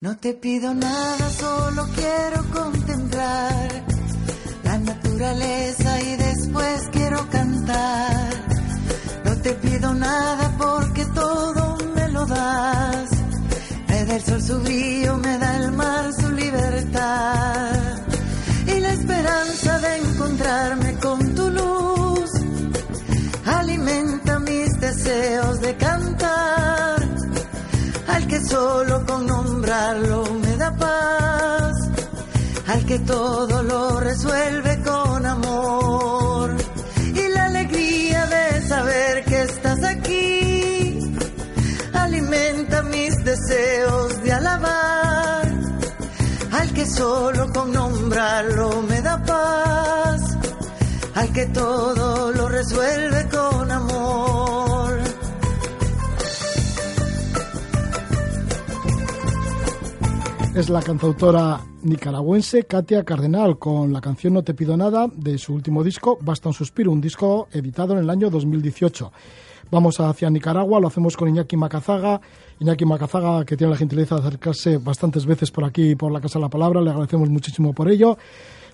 No te pido nada, solo quiero contemplar la naturaleza y después quiero cantar. No te pido nada porque todo me lo das. Me da el sol su brillo, me da el mar su libertad. Y la esperanza de encontrarme con todo lo resuelve con amor y la alegría de saber que estás aquí alimenta mis deseos de alabar, al que solo con nombrarlo me da paz, al que todo lo resuelve con amor. es la cantautora nicaragüense Katia Cardenal con la canción No te pido nada de su último disco Basta un suspiro, un disco editado en el año 2018. Vamos hacia Nicaragua, lo hacemos con Iñaki Macazaga. Iñaki Macazaga, que tiene la gentileza de acercarse bastantes veces por aquí, por la Casa de la Palabra, le agradecemos muchísimo por ello.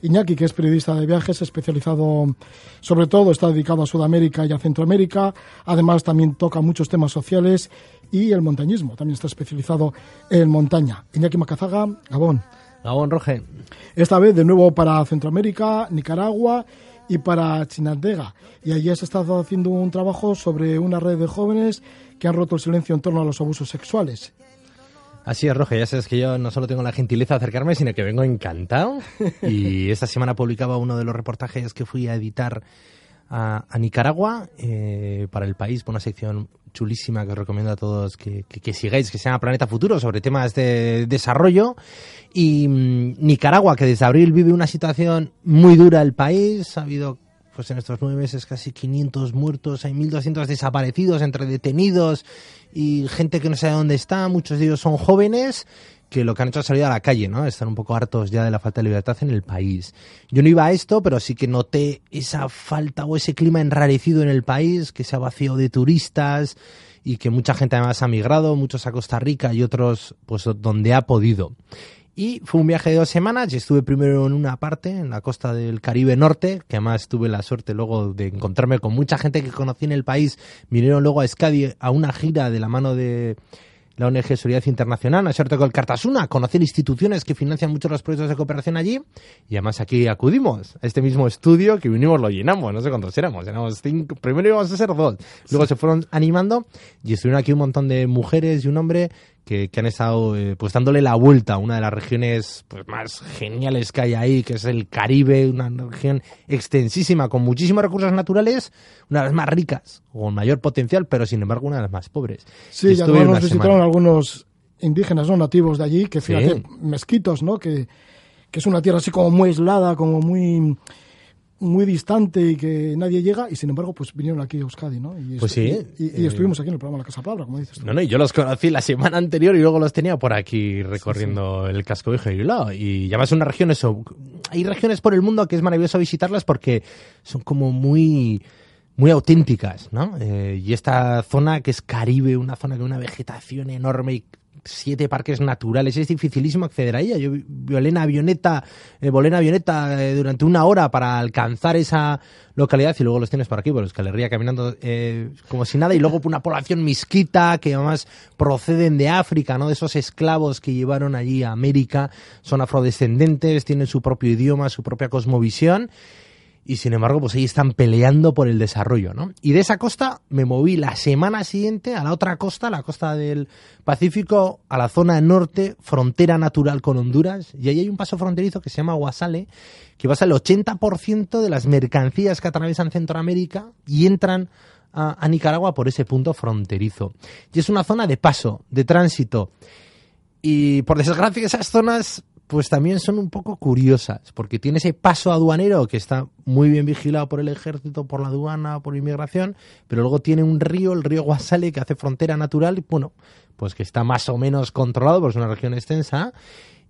Iñaki, que es periodista de viajes, especializado sobre todo, está dedicado a Sudamérica y a Centroamérica. Además, también toca muchos temas sociales y el montañismo. También está especializado en montaña. Iñaki Macazaga, Gabón. Gabón Roge. Esta vez de nuevo para Centroamérica, Nicaragua y para Chinandega. Y allí has estado haciendo un trabajo sobre una red de jóvenes que han roto el silencio en torno a los abusos sexuales. Así es, Roge. Ya sabes que yo no solo tengo la gentileza de acercarme, sino que vengo encantado. Y esta semana publicaba uno de los reportajes que fui a editar a, a Nicaragua eh, para el país, por una sección chulísima que os recomiendo a todos que, que, sigáis, que se llama Planeta Futuro, sobre temas de desarrollo. Y mmm, Nicaragua, que desde abril vive una situación muy dura el país, ha habido pues en estos nueve meses casi 500 muertos, hay 1.200 desaparecidos entre detenidos y gente que no sabe dónde está, muchos de ellos son jóvenes que lo que han hecho es salir a la calle, ¿no? Están un poco hartos ya de la falta de libertad en el país. Yo no iba a esto, pero sí que noté esa falta o ese clima enrarecido en el país, que se ha vaciado de turistas y que mucha gente además ha migrado, muchos a Costa Rica y otros pues donde ha podido. Y fue un viaje de dos semanas y estuve primero en una parte, en la costa del Caribe Norte, que además tuve la suerte luego de encontrarme con mucha gente que conocí en el país. Vinieron luego a Escadi a una gira de la mano de la ONG Seguridad Internacional, a ser con el Cartasuna, conocer instituciones que financian mucho los proyectos de cooperación allí. Y además aquí acudimos a este mismo estudio que vinimos, lo llenamos, no sé cuántos éramos, éramos cinco, primero íbamos a ser dos, luego se fueron animando y estuvieron aquí un montón de mujeres y un hombre que, que han estado eh, pues dándole la vuelta a una de las regiones pues, más geniales que hay ahí, que es el Caribe, una región extensísima con muchísimos recursos naturales, una de las más ricas, con mayor potencial, pero sin embargo una de las más pobres. Sí, y además nos visitaron algunos indígenas no nativos de allí, que fíjate, sí. mezquitos, ¿no? Que, que es una tierra así como muy aislada, como muy muy distante y que nadie llega y sin embargo pues vinieron aquí a Euskadi, ¿no? Y pues sí. Y, y, y, estuvimos aquí en el programa La Casa Palabra, como dices tú. No, no, y yo los conocí la semana anterior y luego los tenía por aquí recorriendo sí, sí. el casco viejo y lado. Y ya más una región eso. Hay regiones por el mundo que es maravilloso visitarlas porque son como muy muy auténticas, ¿no? Eh, y esta zona que es Caribe, una zona con una vegetación enorme y siete parques naturales. Es dificilísimo acceder a ella. Yo volé en avioneta, eh, volé en avioneta eh, durante una hora para alcanzar esa localidad y luego los tienes por aquí, por Euskal Herria, caminando eh, como si nada. Y luego una población misquita que además proceden de África, ¿no? De esos esclavos que llevaron allí a América. Son afrodescendentes, tienen su propio idioma, su propia cosmovisión y sin embargo, pues ahí están peleando por el desarrollo, ¿no? Y de esa costa me moví la semana siguiente a la otra costa, la costa del Pacífico, a la zona norte, frontera natural con Honduras, y ahí hay un paso fronterizo que se llama Guasale, que pasa el 80% de las mercancías que atraviesan Centroamérica y entran a, a Nicaragua por ese punto fronterizo. Y es una zona de paso, de tránsito. Y por desgracia esas zonas pues también son un poco curiosas, porque tiene ese paso aduanero que está muy bien vigilado por el ejército, por la aduana, por inmigración, pero luego tiene un río, el río Guasale, que hace frontera natural, y bueno, pues que está más o menos controlado, porque es una región extensa,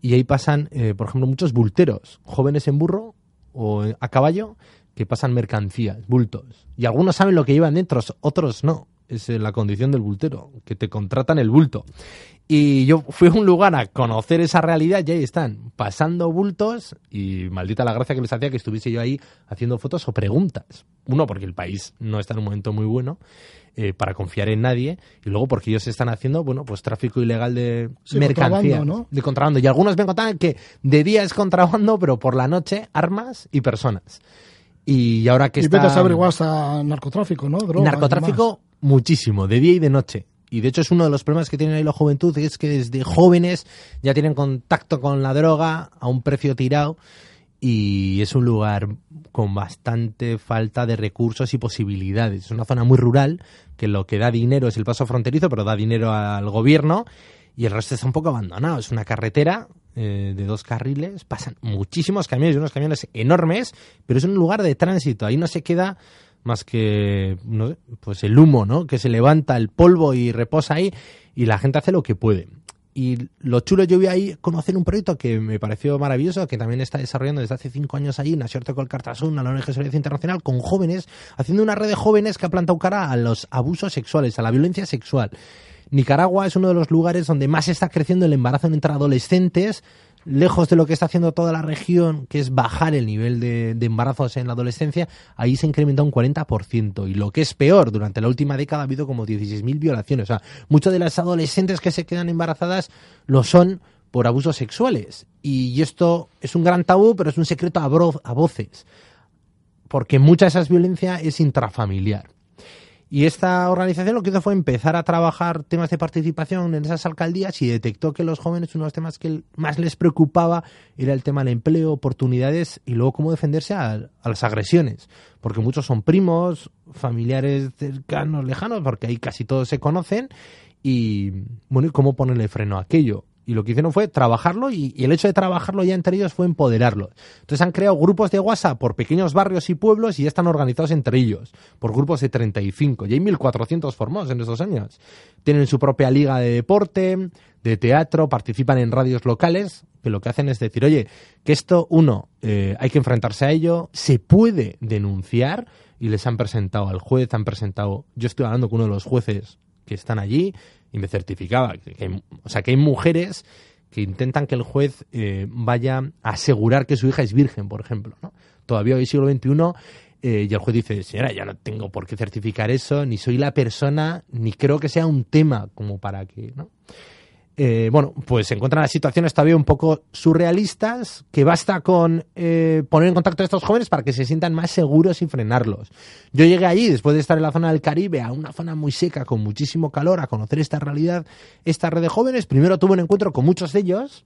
y ahí pasan, eh, por ejemplo, muchos bulteros, jóvenes en burro o a caballo, que pasan mercancías, bultos. Y algunos saben lo que llevan dentro, otros no. Es la condición del bultero, que te contratan el bulto. Y yo fui a un lugar a conocer esa realidad y ahí están, pasando bultos y maldita la gracia que les hacía que estuviese yo ahí haciendo fotos o preguntas. Uno, porque el país no está en un momento muy bueno eh, para confiar en nadie y luego porque ellos están haciendo, bueno, pues tráfico ilegal de mercancías, de contrabando. Y algunos me contaban que de día es contrabando, pero por la noche armas y personas. Y ahora que y está... Y vete a saber narcotráfico, ¿no? narcotráfico muchísimo, de día y de noche. Y de hecho es uno de los problemas que tiene ahí la juventud, es que desde jóvenes ya tienen contacto con la droga a un precio tirado y es un lugar con bastante falta de recursos y posibilidades. Es una zona muy rural que lo que da dinero es el paso fronterizo, pero da dinero al gobierno y el resto está un poco abandonado. Es una carretera eh, de dos carriles, pasan muchísimos camiones unos camiones enormes, pero es un lugar de tránsito. Ahí no se queda más que pues el humo, ¿no? Que se levanta el polvo y reposa ahí y la gente hace lo que puede. Y lo chulo, yo vi ahí conocer un proyecto que me pareció maravilloso, que también está desarrollando desde hace cinco años allí, Nacierte con Cartasun, a la ONG Solidaridad Internacional, con jóvenes, haciendo una red de jóvenes que ha plantado cara a los abusos sexuales, a la violencia sexual. Nicaragua es uno de los lugares donde más está creciendo el embarazo entre adolescentes, lejos de lo que está haciendo toda la región, que es bajar el nivel de, embarazos en la adolescencia, ahí se incrementa un 40%. Y lo que es peor, durante la última década ha habido como 16.000 violaciones. O sea, muchas de las adolescentes que se quedan embarazadas lo son por abusos sexuales. Y esto es un gran tabú, pero es un secreto a, voces. Porque mucha de esa violencia es intrafamiliar. Y esta organización lo que hizo fue empezar a trabajar temas de participación en esas alcaldías y detectó que los jóvenes uno de los temas que más les preocupaba era el tema del empleo, oportunidades y luego cómo defenderse a, las agresiones. Porque muchos son primos, familiares cercanos, lejanos, porque ahí casi todos se conocen. Y bueno, ¿y cómo ponerle freno a aquello? Y lo que hicieron fue trabajarlo y, el hecho de trabajarlo ya entre ellos fue empoderarlo. Entonces han creado grupos de WhatsApp por pequeños barrios y pueblos y ya están organizados entre ellos, por grupos de 35. Y hay 1.400 formados en estos años. Tienen su propia liga de deporte, de teatro, participan en radios locales, que lo que hacen es decir, oye, que esto, uno, eh, hay que enfrentarse a ello, se puede denunciar y les han presentado al juez, han presentado, yo estoy hablando con uno de los jueces que están allí y me certificaba. Que, o sea, que hay mujeres que intentan que el juez eh, vaya a asegurar que su hija es virgen, por ejemplo. ¿no? Todavía hoy, siglo XXI, eh, y el juez dice, señora, ya no tengo por qué certificar eso, ni soy la persona, ni creo que sea un tema como para que... ¿no? Eh, bueno, pues se encuentran las situaciones todavía un poco surrealistas, que basta con eh, poner en contacto a estos jóvenes para que se sientan más seguros y frenarlos. Yo llegué allí, después de estar en la zona del Caribe, a una zona muy seca, con muchísimo calor, a conocer esta realidad, esta red de jóvenes. Primero tuve un encuentro con muchos de ellos,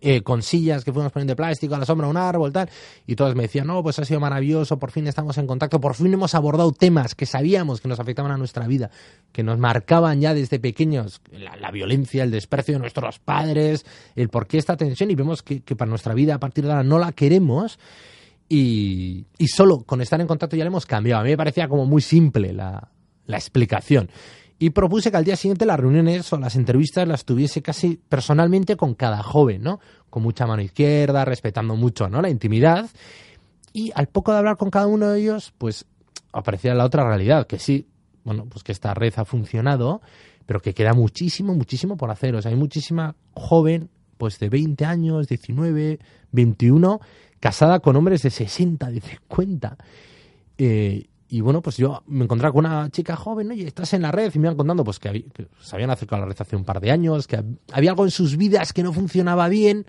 eh, con sillas que fuimos poniendo plástico a la sombra de un árbol, tal, y todos me decían, no, pues ha sido maravilloso, por fin estamos en contacto, por fin hemos abordado temas que sabíamos que nos afectaban a nuestra vida, que nos marcaban ya desde pequeños, la, violencia, el desprecio de nuestros padres, el por qué esta tensión, y vemos que, para nuestra vida a partir de ahora no la queremos, y, solo con estar en contacto ya le hemos cambiado. A mí me parecía como muy simple la, la explicación y propuse que al día siguiente las reuniones o las entrevistas las tuviese casi personalmente con cada joven, ¿no? Con mucha mano izquierda, respetando mucho, ¿no? La intimidad. Y al poco de hablar con cada uno de ellos, pues aparecía la otra realidad, que sí, bueno, pues que esta red ha funcionado, pero que queda muchísimo, muchísimo por hacer. O sea, hay muchísima joven, pues de 20 años, 19, 21, casada con hombres de 60, de 50. Eh, y bueno, pues yo me encontraba con una chica joven, y estás en la red, y me iban contando pues que, se habían acercado a la red hace un par de años, que había algo en sus vidas que no funcionaba bien,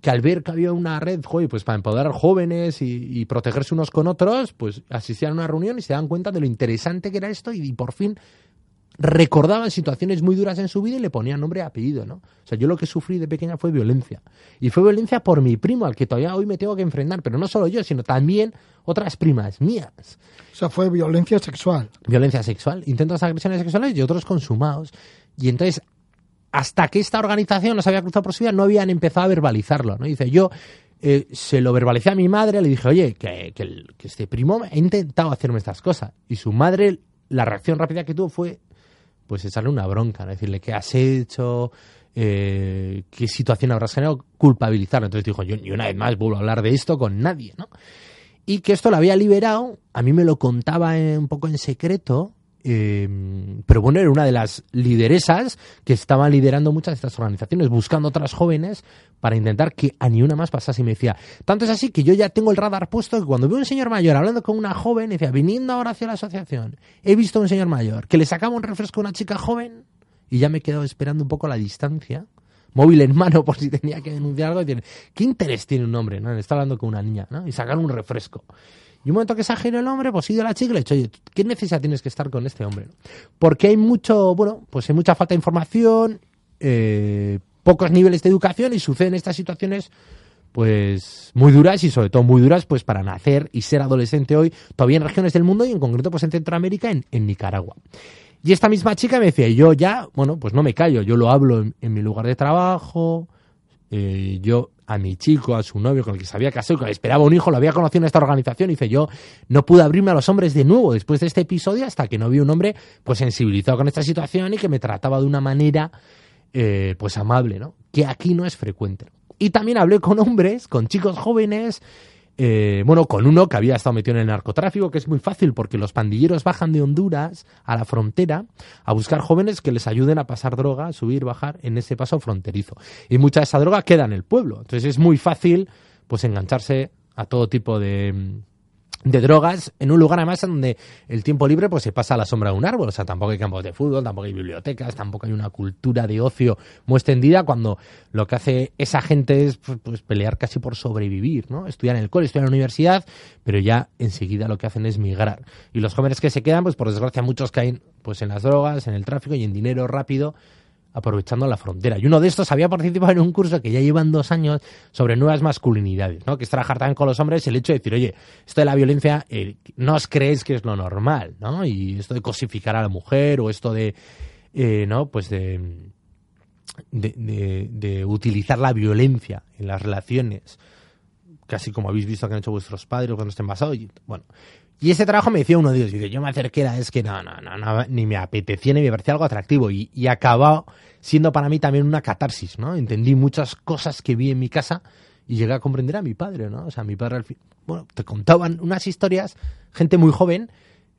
que al ver que había una red, joder, pues para empoderar jóvenes y, protegerse unos con otros, pues asistían a una reunión y se dan cuenta de lo interesante que era esto y por fin recordaban situaciones muy duras en su vida y le ponían nombre y apellido, ¿no? O sea, yo lo que sufrí de pequeña fue violencia. Y fue violencia por mi primo, al que todavía hoy me tengo que enfrentar, pero no solo yo, sino también otras primas mías. O sea, fue violencia sexual. Violencia sexual, intentos de agresiones sexuales y otros consumados. Y entonces, hasta que esta organización nos había cruzado por su vida, no habían empezado a verbalizarlo, ¿no? Dice, yo eh, se lo verbalicé a mi madre, le dije, oye, que, que, que este primo ha intentado hacerme estas cosas. Y su madre, la reacción rápida que tuvo fue pues echarle una bronca, decirle qué has hecho, eh, qué situación habrás generado, culpabilizarlo. Entonces dijo, yo una vez más vuelvo a hablar de esto con nadie, ¿no? Y que esto lo había liberado, a mí me lo contaba un poco en secreto, eh, pero bueno, era una de las lideresas que estaban liderando muchas de estas organizaciones, buscando otras jóvenes para intentar que a ni una más pasase. Y me decía, tanto es así que yo ya tengo el radar puesto que cuando veo un señor mayor hablando con una joven, decía, viniendo ahora hacia la asociación, he visto a un señor mayor que le sacaba un refresco a una chica joven y ya me he quedado esperando un poco la distancia móvil en mano por si tenía que denunciar algo. Y tiene, ¿Qué interés tiene un hombre? ¿no? Está hablando con una niña ¿no? y sacar un refresco. Y un momento que se ajeno el hombre, pues ido a la chica y le he dicho, oye, ¿qué necesidad tienes que estar con este hombre? Porque hay mucho, bueno, pues hay mucha falta de información, eh, pocos niveles de educación y suceden estas situaciones pues muy duras y sobre todo muy duras pues para nacer y ser adolescente hoy todavía en regiones del mundo y en concreto pues en Centroamérica en, en Nicaragua y esta misma chica me decía yo ya bueno pues no me callo yo lo hablo en, mi lugar de trabajo eh, yo a mi chico, a su novio con el que se había casado que esperaba un hijo, lo había conocido en esta organización y dice yo no pude abrirme a los hombres de nuevo después de este episodio hasta que no vi un hombre pues sensibilizado con esta situación y que me trataba de una manera eh, pues amable, ¿no? Que aquí no es frecuente. Y también hablé con hombres, con chicos jóvenes, eh, bueno, con uno que había estado metido en el narcotráfico, que es muy fácil porque los pandilleros bajan de Honduras a la frontera a buscar jóvenes que les ayuden a pasar droga, subir, bajar en ese paso fronterizo. Y mucha de esa droga queda en el pueblo. Entonces es muy fácil pues engancharse a todo tipo de, de drogas en un lugar además donde el tiempo libre pues se pasa a la sombra de un árbol, o sea, tampoco hay campos de fútbol, tampoco hay bibliotecas, tampoco hay una cultura de ocio muy extendida cuando lo que hace esa gente es pues, pues, pelear casi por sobrevivir, ¿no? Estudiar en el cole, estudiar en la universidad, pero ya enseguida lo que hacen es migrar. Y los jóvenes que se quedan, pues por desgracia muchos caen pues en las drogas, en el tráfico y en dinero rápido aprovechando la frontera. Y uno de estos había participado en un curso que ya llevan dos años sobre nuevas masculinidades, ¿no? que es trabajar también con los hombres el hecho de decir, oye, esto de la violencia eh, no os creéis que es lo normal, ¿no? Y esto de cosificar a la mujer o esto de, eh, ¿no? Pues de, de, de, utilizar la violencia en las relaciones, casi como habéis visto que han hecho vuestros padres cuando estén basados. Y, bueno, y ese trabajo me decía uno de ellos, dice, yo me acerqué a es que no, no, no, ni me apetecía ni me parecía algo atractivo y, y acabó siendo para mí también una catarsis, ¿no? Entendí muchas cosas que vi en mi casa y llegué a comprender a mi padre, ¿no? O sea, mi padre, al fin, bueno, te contaban unas historias, gente muy joven,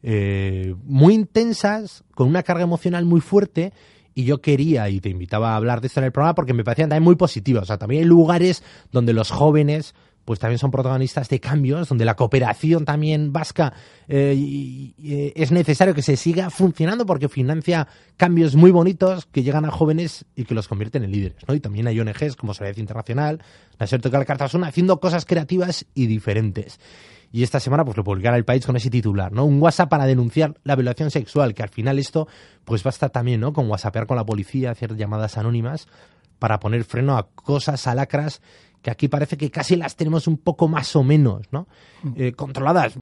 eh, muy intensas, con una carga emocional muy fuerte y yo quería y te invitaba a hablar de esto en el programa porque me parecían también muy positivas. O sea, también hay lugares donde los jóvenes pues también son protagonistas de cambios, donde la cooperación también vasca eh, eh, es necesario que se siga funcionando porque financia cambios muy bonitos que llegan a jóvenes y que los convierten en líderes. ¿no? Y también hay ONGs como Solidaridad Internacional, la Sertocal Cartasuna, haciendo cosas creativas y diferentes. Y esta semana pues lo publicará el país con ese titular, ¿no? Un WhatsApp para denunciar la violación sexual, que al final esto pues basta también, ¿no? Con WhatsAppear con la policía, hacer llamadas anónimas para poner freno a cosas, a lacras que aquí parece que casi las tenemos un poco más o menos ¿no? Mm. Eh, controladas.